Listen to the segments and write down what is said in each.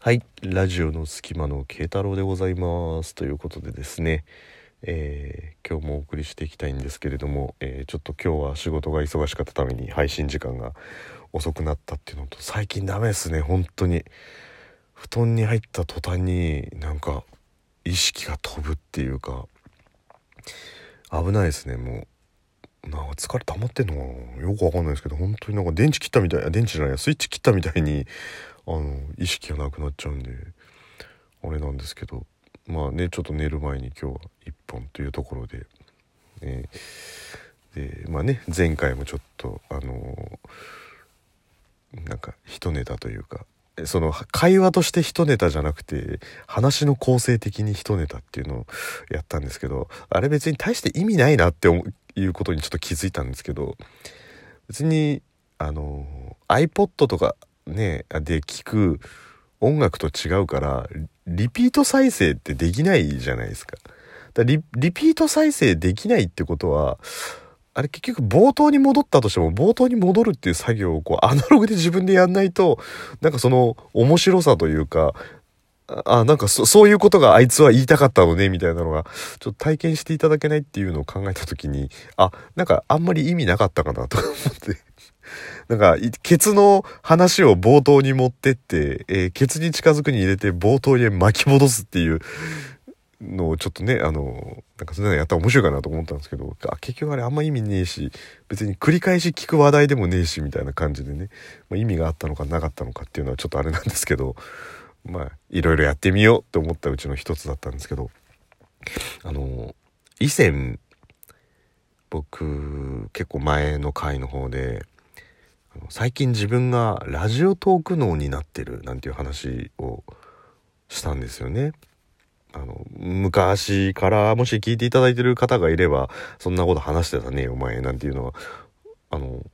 はい、ラジオの隙間の慶太郎でございます。ということでですね、えー今日もお送りしていきたいんですけれども、えーちょっと今日は仕事が忙しかったために配信時間が遅くなったっていうのと、最近ダメですね、本当に。布団に入った途端になんか意識が飛ぶっていうか、危ないですね、もう。なんか疲れ溜まってんのかなよくわかんないですけど本当になんか電池切ったみたいあ電池じゃないやスイッチ切ったみたいにあの意識がなくなっちゃうんであれなんですけどまあねちょっと寝る前に今日は1本というところで、えでまあね前回もちょっとあのなんか一ネタというかその会話として一ネタじゃなくて話の構成的に一ネタっていうのをやったんですけどあれ別に大して意味ないなって思いうことにちょっと気づいたんですけど別にあの iPod とかねで聞く音楽と違うからリピート再生ってできないじゃないですか。だリリピート再生できないってことはあれ結局冒頭に戻ったとしても冒頭に戻るっていう作業をこうアナログで自分でやんないとなんかその面白さというかあなんかそそういうことがあいつは言いたかったのねみたいなのがちょっと体験していただけないっていうのを考えた時にあなんかあんまり意味なかったかなと思ってなんかケツの話を冒頭に持ってって、えーケツに近づくに入れて冒頭に巻き戻すっていうのをちょっとねあのなんかそんなのやったら面白いかなと思ったんですけどあ結局あれあんま意味ねえし別に繰り返し聞く話題でもねえしみたいな感じでね、まあ、意味があったのかなかったのかっていうのはちょっとあれなんですけどまあいろいろやってみようって思ったうちの一つだったんですけどあの以前僕結構前の回の方で最近自分がラジオトーク脳になってるなんていう話をしたんですよね。あの昔からもし聞いていただいてる方がいればそんなこと話してたねお前なんていうのはあの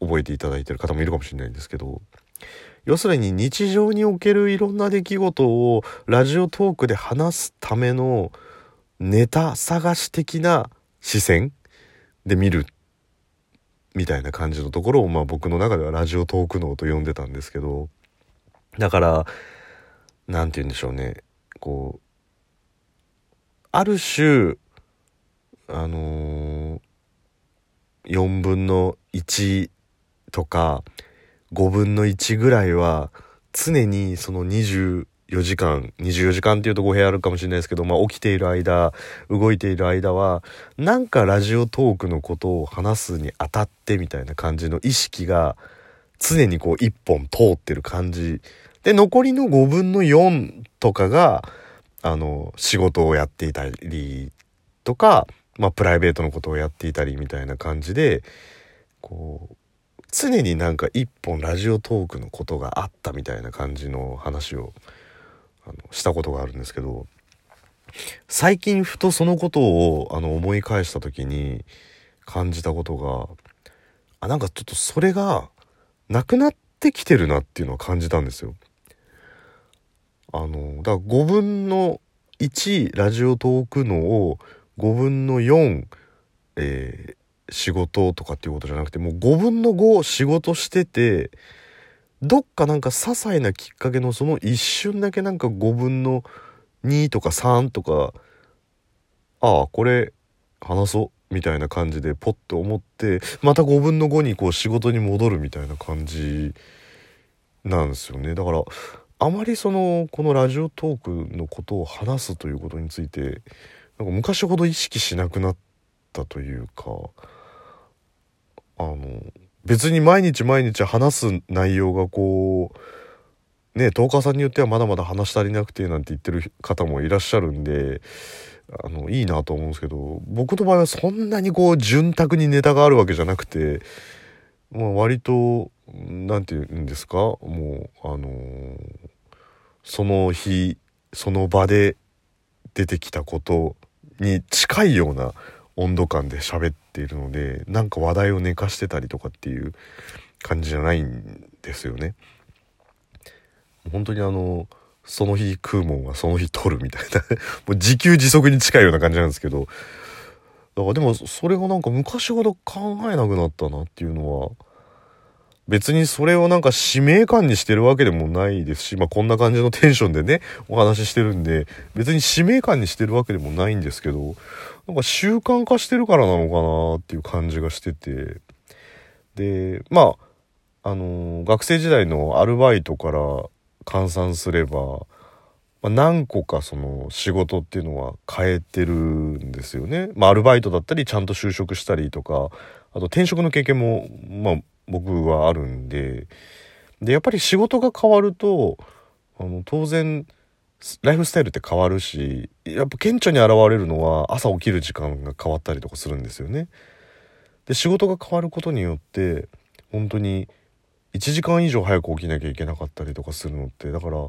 覚えていただいてる方もいるかもしれないんですけど要するに日常におけるいろんな出来事をラジオトークで話すためのネタ探し的な視線で見るみたいな感じのところを、まあ、僕の中ではラジオトーク脳と呼んでたんですけどだからなんて言うんでしょうね。こうある種あのー、4分の1とか5分の1ぐらいは常にその24時間24時間っていうと語弊あるかもしれないですけど、まあ、起きている間動いている間はなんかラジオトークのことを話すにあたってみたいな感じの意識が常にこう一本通ってる感じ。で残りの5分の4とかがあの仕事をやっていたりとか、まあ、プライベートのことをやっていたりみたいな感じでこう常になんか一本ラジオトークのことがあったみたいな感じの話をあのしたことがあるんですけど最近ふとそのことをあの思い返した時に感じたことがあなんかちょっとそれがなくなってきてるなっていうのを感じたんですよ。あのだから5分の1ラジオトークのを5分の4、えー仕事とかっていうことじゃなくてもう5分の5仕事しててどっかなんか些細なきっかけのその一瞬だけなんか5分の2とか3とかああこれ話そうみたいな感じでポッと思ってまた5分の5にこう仕事に戻るみたいな感じなんですよね。だからあまりそのこのラジオトークのことを話すということについてなんか昔ほど意識しなくなったというかあの別に毎日毎日話す内容がこうねトーカーさんによってはまだまだ話し足りなくてなんて言ってる方もいらっしゃるんであのいいなと思うんですけど僕の場合はそんなにこう潤沢にネタがあるわけじゃなくて、まあ、割と何て言うんですかもうあのその日その場で出てきたことに近いような温度感で喋っっているのでなんか話題を寝かしてたりとかっていう感じじゃないんですよね。本当にあのその日食うもんはその日取るみたいな もう自給自足に近いような感じなんですけどだからでもそれがなんか昔ほど考えなくなったなっていうのは別にそれをなんか使命感にしてるわけでもないですし、まあこんな感じのテンションでね、お話ししてるんで、別に使命感にしてるわけでもないんですけど、なんか習慣化してるからなのかなっていう感じがしてて、で、まあ、あのー、学生時代のアルバイトから換算すれば、まあ、何個かその仕事っていうのは変えてるんですよね。まあアルバイトだったりちゃんと就職したりとか、あと転職の経験も、まあ僕はあるんで、で、やっぱり仕事が変わると、あの、当然、ライフスタイルって変わるし、やっぱ顕著に現れるのは朝起きる時間が変わったりとかするんですよね。で、仕事が変わることによって、本当に1時間以上早く起きなきゃいけなかったりとかするのって、だから、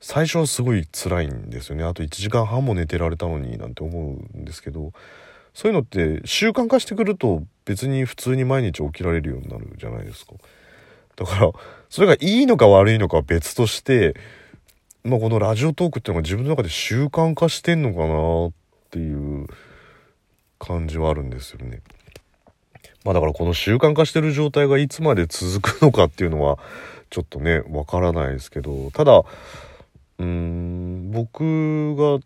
最初はすごい辛いんですよね。あと1時間半も寝てられたのになんて思うんですけど、そういうのって習慣化してくると別に普通に毎日起きられるようになるじゃないですか。だから、それがいいのか悪いのかは別として、まあこのラジオトークっていうのが自分の中で習慣化してんのかなっていう感じはあるんですよね。まあだからこの習慣化してる状態がいつまで続くのかっていうのはちょっとね、わからないですけど、ただ、うーん、僕が、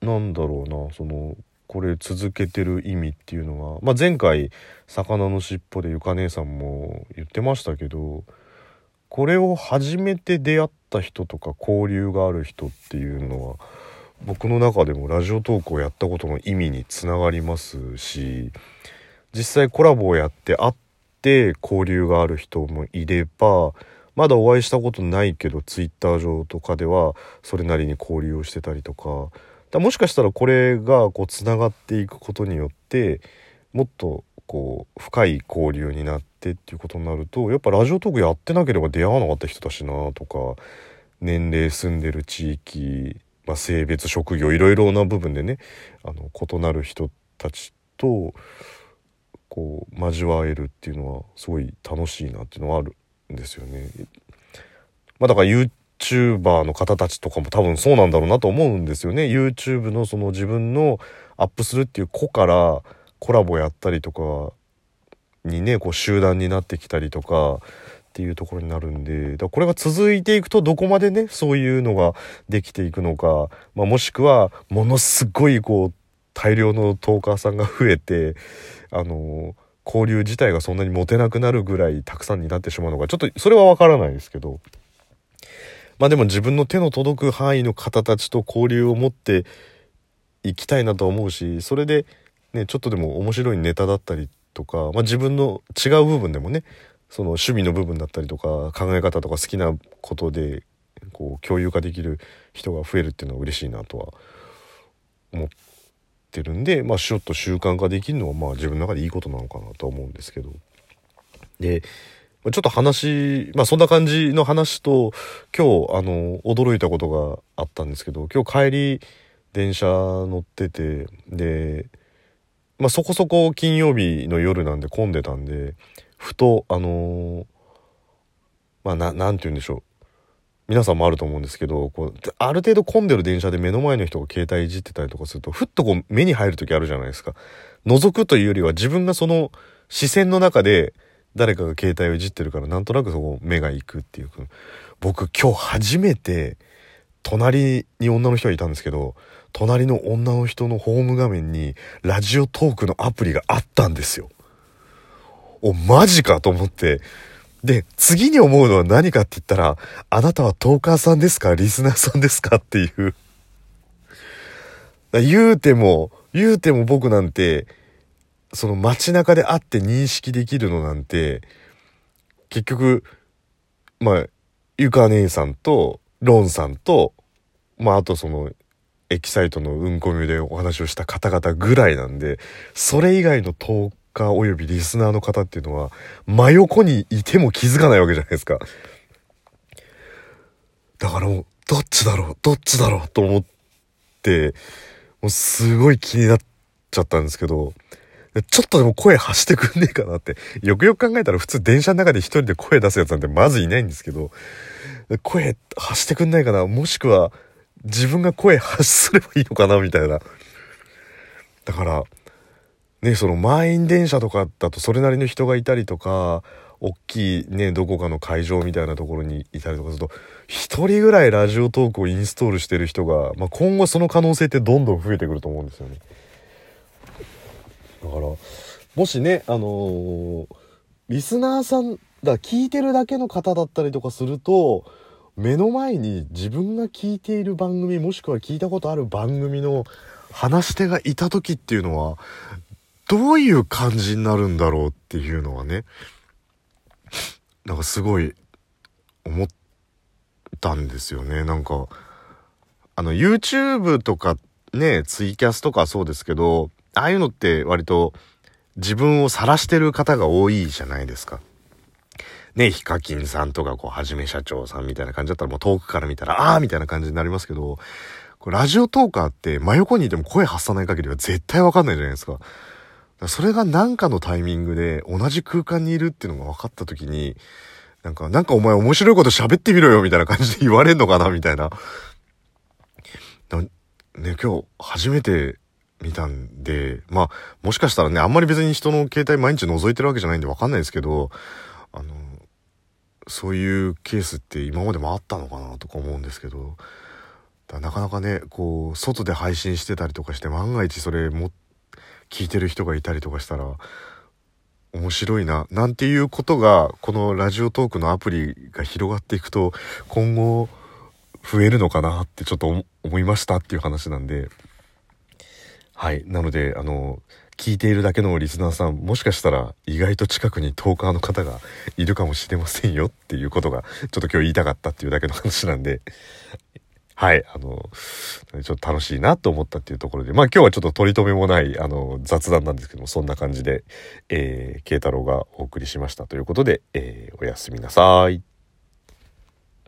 なんだろうな、その、これ続けてる意味っていうのは、まあ、前回「魚のしっぽ」でゆか姉さんも言ってましたけどこれを初めて出会った人とか交流がある人っていうのは僕の中でもラジオトークをやったことの意味につながりますし実際コラボをやって会って交流がある人もいればまだお会いしたことないけどツイッター上とかではそれなりに交流をしてたりとかだもしかしたらこれがこうつながっていくことによってもっとこう深い交流になってっていうことになるとやっぱラジオトークやってなければ出会わなかった人だしなとか年齢住んでる地域、まあ、性別職業いろいろな部分でねあの異なる人たちとこう交わえるっていうのはすごい楽しいなっていうのはあるんですよね。まあ、だから YouTuber の方たちとかも多分そうなんだろうなと思うんですよね。YouTube のその自分のアップするっていう子からコラボやったりとかにね、こう集団になってきたりとかっていうところになるんで、だこれが続いていくとどこまでね、そういうのができていくのか、まあ、もしくはものすごいこう大量のトーカーさんが増えて、あの交流自体がそんなに持てなくなるぐらいたくさんになってしまうのか、ちょっとそれはわからないですけど。まあでも自分の手の届く範囲の方たちと交流を持っていきたいなと思うしそれでねちょっとでも面白いネタだったりとか、まあ、自分の違う部分でもねその趣味の部分だったりとか考え方とか好きなことでこう共有化できる人が増えるっていうのは嬉しいなとは思ってるんでまあちょっと習慣化できるのはまあ自分の中でいいことなのかなとは思うんですけど。でちょっと話、まあそんな感じの話と、今日、あの、驚いたことがあったんですけど、今日帰り、電車乗ってて、で、まあそこそこ金曜日の夜なんで混んでたんで、ふと、あのまあな、なんて言うんでしょう。皆さんもあると思うんですけど、こう、ある程度混んでる電車で目の前の人が携帯いじってたりとかすると、ふっとこう目に入る時あるじゃないですか。覗くというよりは自分がその視線の中で、誰かが携帯をいじってるからなんとなくそこ目が行くっていう僕今日初めて隣に女の人がいたんですけど隣の女の人のホーム画面にラジオトークのアプリがあったんですよ。お、マジかと思って。で、次に思うのは何かって言ったら、あなたはトーカーさんですか？リスナーさんですか？っていう。言うても、言うても僕なんて、その街中で会って認識できるのなんて、結局、まあ、ゆか姉さんと、ロンさんと、まあ、あとその、エキサイトのうんこみでお話をした方々ぐらいなんで、それ以外のトーカー及びリスナーの方っていうのは、真横にいても気づかないわけじゃないですか。だからもう、どっちだろうどっちだろうと思って、もうすごい気になっちゃったんですけど、ちょっとでも声発してくんねえかなって。よくよく考えたら普通電車の中で一人で声出すやつなんてまずいないんですけど、声発してくんないかなもしくは自分が声発すればいいのかなみたいな。だから、ね、その満員電車とかだとそれなりの人がいたりとか、大きいね、どこかの会場みたいなところにいたりとかすると、一人ぐらいラジオトークをインストールしてる人が、まあ、今後その可能性ってどんどん増えてくると思うんですよね。だから、もしね、あのー、リスナーさん、だ聞いてるだけの方だったりとかすると、目の前に自分が聞いている番組もしくは聞いたことある番組の話し手がいた時っていうのはどういう感じになるんだろうっていうのはねなんかすごい思ったんですよね。なんかあの YouTube とかねツイキャスとかそうですけどああいうのって割と自分を晒してる方が多いじゃないですか。ね、ヒカキンさんとか、こう、はじめ社長さんみたいな感じだったら、もう遠くから見たら、あーみたいな感じになりますけど、ラジオトーカーって真横にいても声発さない限りは絶対わかんないじゃないですか。それが何かのタイミングで同じ空間にいるっていうのが分かった時に、なんか、なんかお前面白いこと喋ってみろよみたいな感じで言われんのかなみたい。なね、今日初めて見たんで、まあ、もしかしたらね、あんまり別に人の携帯毎日覗いてるわけじゃないんでわかんないですけど、あの、そういうケースって今までもあったのかなとか思うんですけど、なかなかね、こう、外で配信してたりとかして、万が一それも、聞いてる人がいたりとかしたら、面白いな、なんていうことが、このラジオトークのアプリが広がっていくと、今後、増えるのかなってちょっと思いましたっていう話なんで、はい。なので、あの、聞いているだけのリスナーさん、もしかしたら意外と近くにトーカーの方がいるかもしれませんよっていうことが、ちょっと今日言いたかったっていうだけの話なんで、はい、あの、ちょっと楽しいなと思ったっていうところで、まあ今日はちょっと取り留めもない、あの、雑談なんですけども、そんな感じで、えー、慶太郎がお送りしましたということで、えー、おやすみなさい。